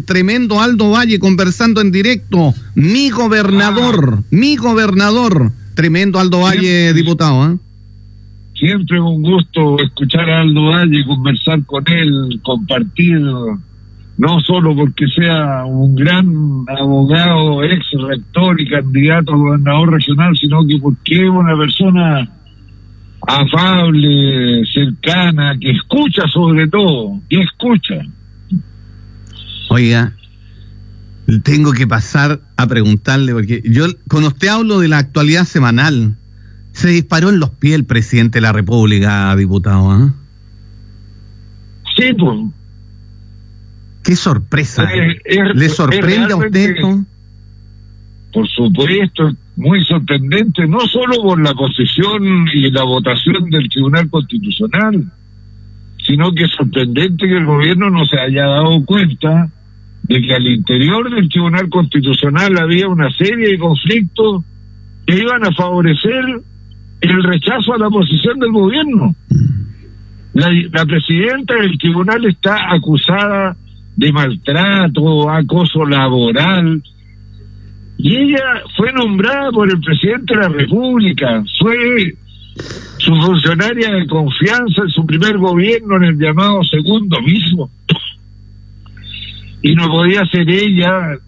tremendo Aldo Valle conversando en directo. Mi gobernador, mi gobernador. Tremendo Aldo Valle, diputado. ¿eh? Siempre un gusto escuchar a Aldo Valle, conversar con él, compartir, no solo porque sea un gran abogado, ex rector y candidato a gobernador regional, sino que porque es una persona afable, cercana, que escucha sobre todo, y escucha. Oiga, tengo que pasar a preguntarle, porque yo con usted hablo de la actualidad semanal. Se disparó en los pies el presidente de la República, diputado. ¿eh? Sí, pues. Qué sorpresa. Eh, es- ¿Le sorprende a usted esto? Por supuesto, muy sorprendente, no solo por la posición y la votación del Tribunal Constitucional, sino que es sorprendente que el gobierno no se haya dado cuenta de que al interior del Tribunal Constitucional había una serie de conflictos que iban a favorecer el rechazo a la posición del gobierno. La, la presidenta del tribunal está acusada de maltrato, acoso laboral, y ella fue nombrada por el presidente de la República, fue su funcionaria de confianza en su primer gobierno en el llamado segundo mismo. Y no podía ser ella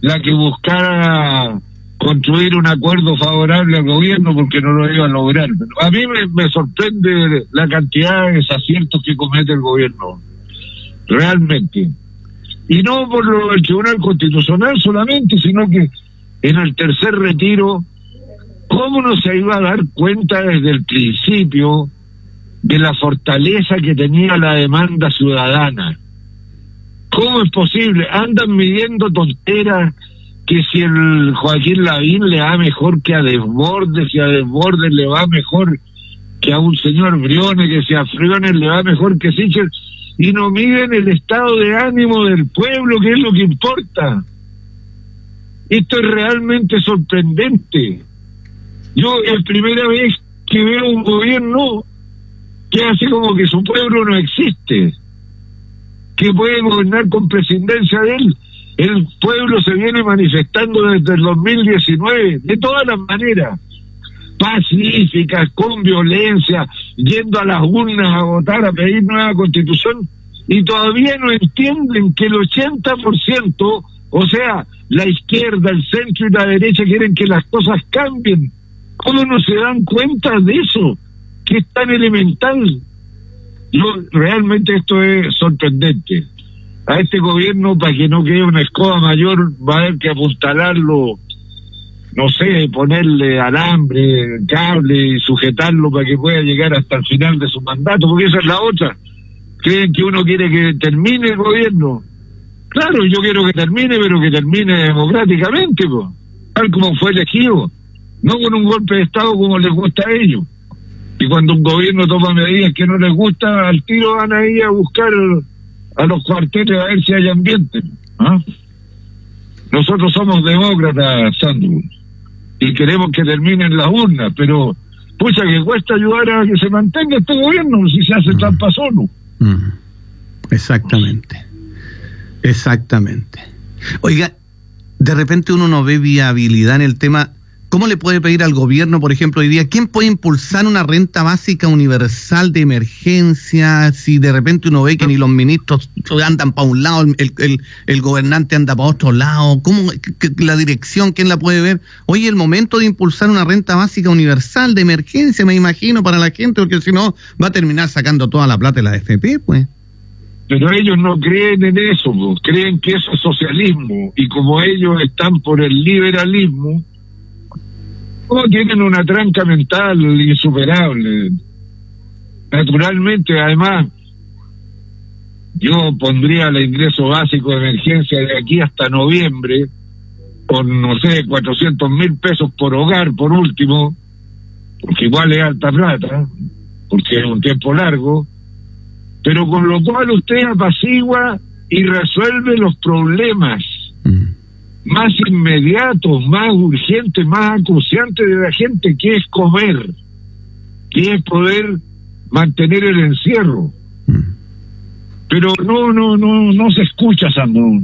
la que buscara construir un acuerdo favorable al gobierno porque no lo iba a lograr. A mí me, me sorprende la cantidad de desaciertos que comete el gobierno, realmente. Y no por lo del Tribunal Constitucional solamente, sino que en el tercer retiro, ¿cómo no se iba a dar cuenta desde el principio de la fortaleza que tenía la demanda ciudadana? ¿Cómo es posible? Andan midiendo tonteras que si el Joaquín Lavín le va mejor que a Desbordes, si a Desbordes le va mejor que a un señor Briones, que si a Friones le va mejor que Sichel, y no miden el estado de ánimo del pueblo, que es lo que importa. Esto es realmente sorprendente. Yo es primera vez que veo un gobierno que hace como que su pueblo no existe, que puede gobernar con presidencia de él. El pueblo se viene manifestando desde el 2019, de todas las maneras, pacíficas, con violencia, yendo a las urnas a votar, a pedir nueva constitución, y todavía no entienden que el 80%, o sea, la izquierda, el centro y la derecha quieren que las cosas cambien. ¿Cómo no se dan cuenta de eso? Que es tan elemental. Yo, realmente esto es sorprendente. A este gobierno, para que no quede una escoba mayor, va a haber que apuntalarlo, no sé, ponerle alambre, cable y sujetarlo para que pueda llegar hasta el final de su mandato, porque esa es la otra. Creen que uno quiere que termine el gobierno. Claro, yo quiero que termine, pero que termine democráticamente, tal como fue elegido, no con un golpe de Estado como les gusta a ellos. Y cuando un gobierno toma medidas que no les gusta, al tiro van ahí a buscar a los cuarteles a ver si hay ambiente. ¿ah? Nosotros somos demócratas, Sandro, y queremos que terminen las urnas, pero pucha que cuesta ayudar a que se mantenga este gobierno si se hace trampa solo. Mm. Exactamente. Exactamente. Oiga, de repente uno no ve viabilidad en el tema. ¿Cómo le puede pedir al gobierno, por ejemplo, hoy día, quién puede impulsar una renta básica universal de emergencia si de repente uno ve que ni los ministros andan para un lado, el, el, el gobernante anda para otro lado? ¿Cómo que- la dirección, quién la puede ver? Hoy el momento de impulsar una renta básica universal de emergencia, me imagino, para la gente, porque si no va a terminar sacando toda la plata de la FP, pues. Pero ellos no creen en eso, pues, creen que eso es socialismo. Y como ellos están por el liberalismo, no tienen una tranca mental insuperable. Naturalmente, además, yo pondría el ingreso básico de emergencia de aquí hasta noviembre, con, no sé, 400 mil pesos por hogar, por último, porque igual es alta plata, porque es un tiempo largo, pero con lo cual usted apacigua y resuelve los problemas Mm. Más inmediatos, más urgentes, más acuciantes de la gente, que es comer, que es poder mantener el encierro. Mm. Pero no, no, no, no se escucha, Sandro.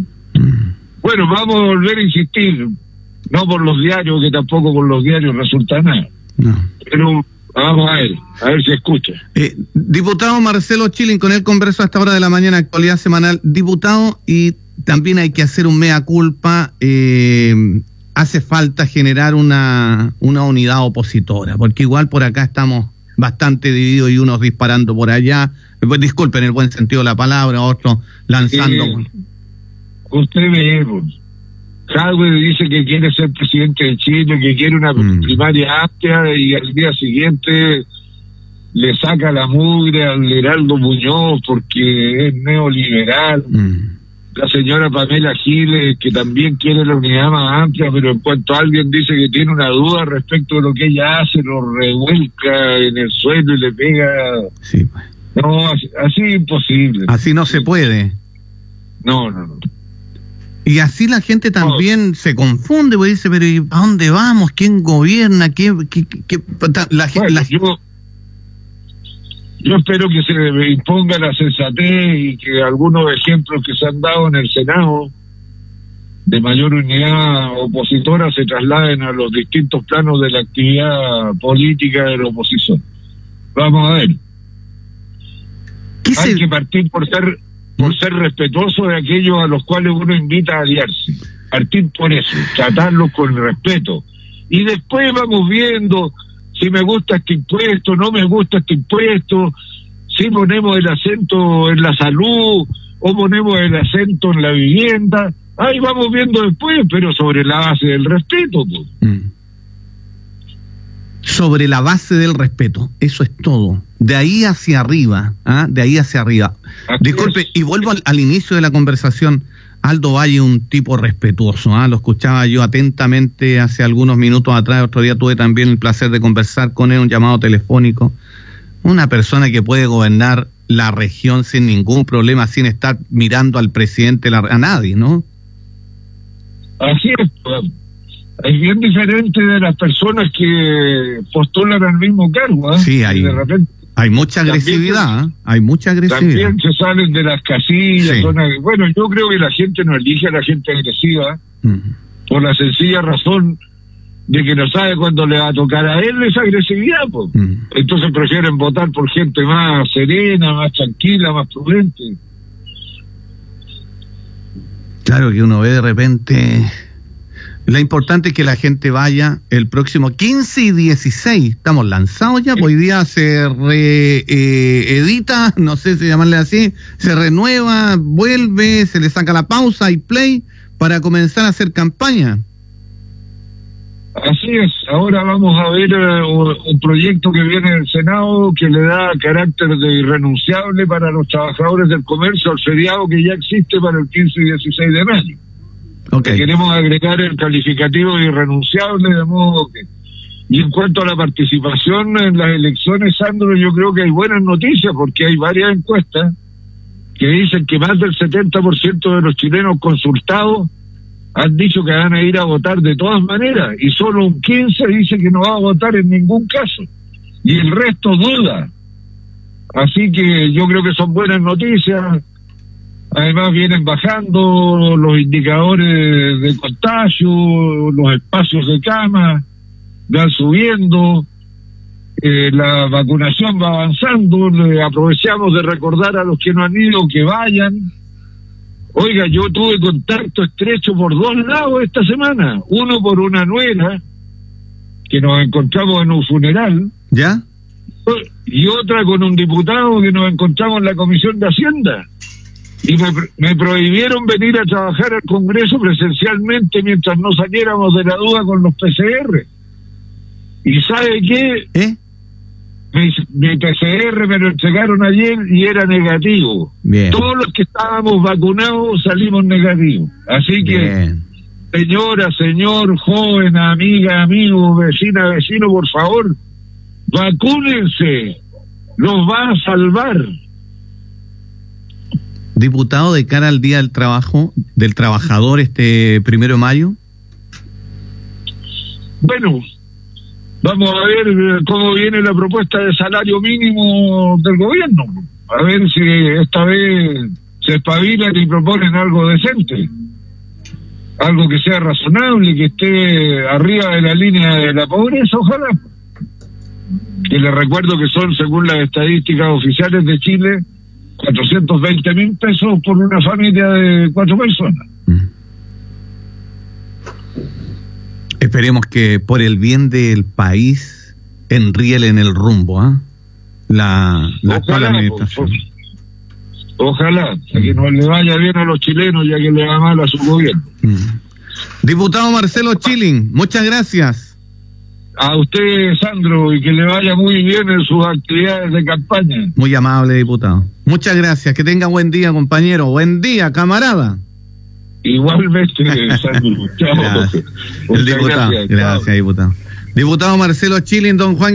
bueno, vamos a volver a insistir, no por los diarios, que tampoco por los diarios resulta nada. Pero vamos a ver, a ver si escucha. Eh, diputado Marcelo Chilin, con él converso a esta hora de la mañana, actualidad semanal. Diputado, y también hay que hacer un mea culpa. Eh, hace falta generar una, una unidad opositora, porque igual por acá estamos bastante divididos y unos disparando por allá, pues, disculpen el buen sentido de la palabra, otros lanzando. usted ve, pues, dice que quiere ser presidente de Chile, que quiere una mm. primaria amplia y al día siguiente le saca la mugre al Heraldo Muñoz porque es neoliberal. Mm la señora Pamela Giles, que también quiere la unidad más amplia, pero en cuanto alguien dice que tiene una duda respecto de lo que ella hace, lo revuelca en el suelo y le pega. Sí. Pues. No, así, es imposible. Así no se puede. No, no, no. Y así la gente también se confunde, pues dice, pero ¿a dónde vamos? ¿Quién gobierna? ¿Qué, qué, la, la, yo espero que se imponga la sensatez y que algunos ejemplos que se han dado en el Senado de mayor unidad opositora se trasladen a los distintos planos de la actividad política de la oposición. Vamos a ver. Hay que partir por ser por ser respetuoso de aquellos a los cuales uno invita a aliarse. Partir por eso, tratarlos con respeto. Y después vamos viendo si me gusta este impuesto, no me gusta este impuesto, si ponemos el acento en la salud o ponemos el acento en la vivienda, ahí vamos viendo después, pero sobre la base del respeto. Mm. Sobre la base del respeto, eso es todo. De ahí hacia arriba, ¿ah? de ahí hacia arriba. Disculpe, y vuelvo al, inicio de la conversación. Aldo Valle, un tipo respetuoso, ¿ah? lo escuchaba yo atentamente hace algunos minutos atrás, otro día tuve también el placer de conversar con él, un llamado telefónico, una persona que puede gobernar la región sin ningún problema, sin estar mirando al presidente, a nadie, ¿no? Así es, es bien diferente de las personas que postulan al mismo cargo, ¿eh? Sí, hay, de repente hay mucha agresividad, ¿eh? hay mucha agresividad. También se salen de las casillas. bueno, yo creo que la gente no elige a la gente agresiva por la sencilla razón de que no sabe cuándo le va a tocar a él esa agresividad. Entonces prefieren votar por gente más serena, más tranquila, más prudente. Claro que uno ve de repente lo importante es que la gente vaya el próximo 15 y 16. Estamos lanzados ya, hoy día se reedita, eh, no sé si llamarle así, se renueva, vuelve, se le saca la pausa y play para comenzar a hacer campaña. Así es, ahora vamos a ver eh, un proyecto que viene del Senado que le da carácter de irrenunciable para los trabajadores del comercio al feriado que ya existe para el 15 y 16 de mayo. Queremos agregar el calificativo irrenunciable, de modo que... Y en cuanto a la participación en las elecciones, Sandro, yo creo que hay buenas noticias porque hay varias encuestas que dicen que más del 70% de los chilenos consultados han dicho que van a ir a votar de todas maneras y solo un 15 dice que no va a votar en ningún caso y el resto duda. Así que yo creo que son buenas noticias. Además vienen bajando los indicadores de contagio, los espacios de cama van subiendo, eh, la vacunación va avanzando, aprovechamos de recordar a los que no han ido que vayan. Oiga, yo tuve contacto estrecho por dos lados esta semana, uno por una nuera que nos encontramos en un funeral. ¿Ya? Y otra con un diputado que nos encontramos en la Comisión de Hacienda y me, prohibieron venir a trabajar al Congreso presencialmente mientras no saliéramos de la duda con los PCR. ¿Y sabe qué? ¿Eh? Mi, PCR me lo entregaron ayer y era negativo. Todos los que estábamos vacunados salimos negativos. Así que, señora, señor, joven, amiga, amigo, vecina, vecino, por favor, vacúnense. Los va a salvar diputado de cara al Día del Trabajo, del Trabajador este primero de mayo? Bueno, vamos a ver eh, cómo viene la propuesta de salario mínimo del gobierno. A ver si esta vez se espabilan y proponen algo decente. algo que sea razonable, que esté arriba de la línea de la pobreza, ojalá. Y les recuerdo que son, según las estadísticas oficiales de Chile, 420 mil pesos por una familia de cuatro personas. Mm. Esperemos que por el bien del país enrielen el rumbo, ¿ah? La, la ojalá, administración. ojalá, que no le vaya bien a los chilenos ya que le va mal a su gobierno. Mm. Diputado Marcelo Chilling, muchas gracias. A usted, Sandro, y que le vaya muy bien en sus actividades de campaña. Muy amable, diputado. Muchas gracias. Que tenga buen día, compañero. Buen día, camarada. Igualmente, Sandro. Chao. El diputado. Gracias, diputado. Diputado Marcelo Chilling, don Juan.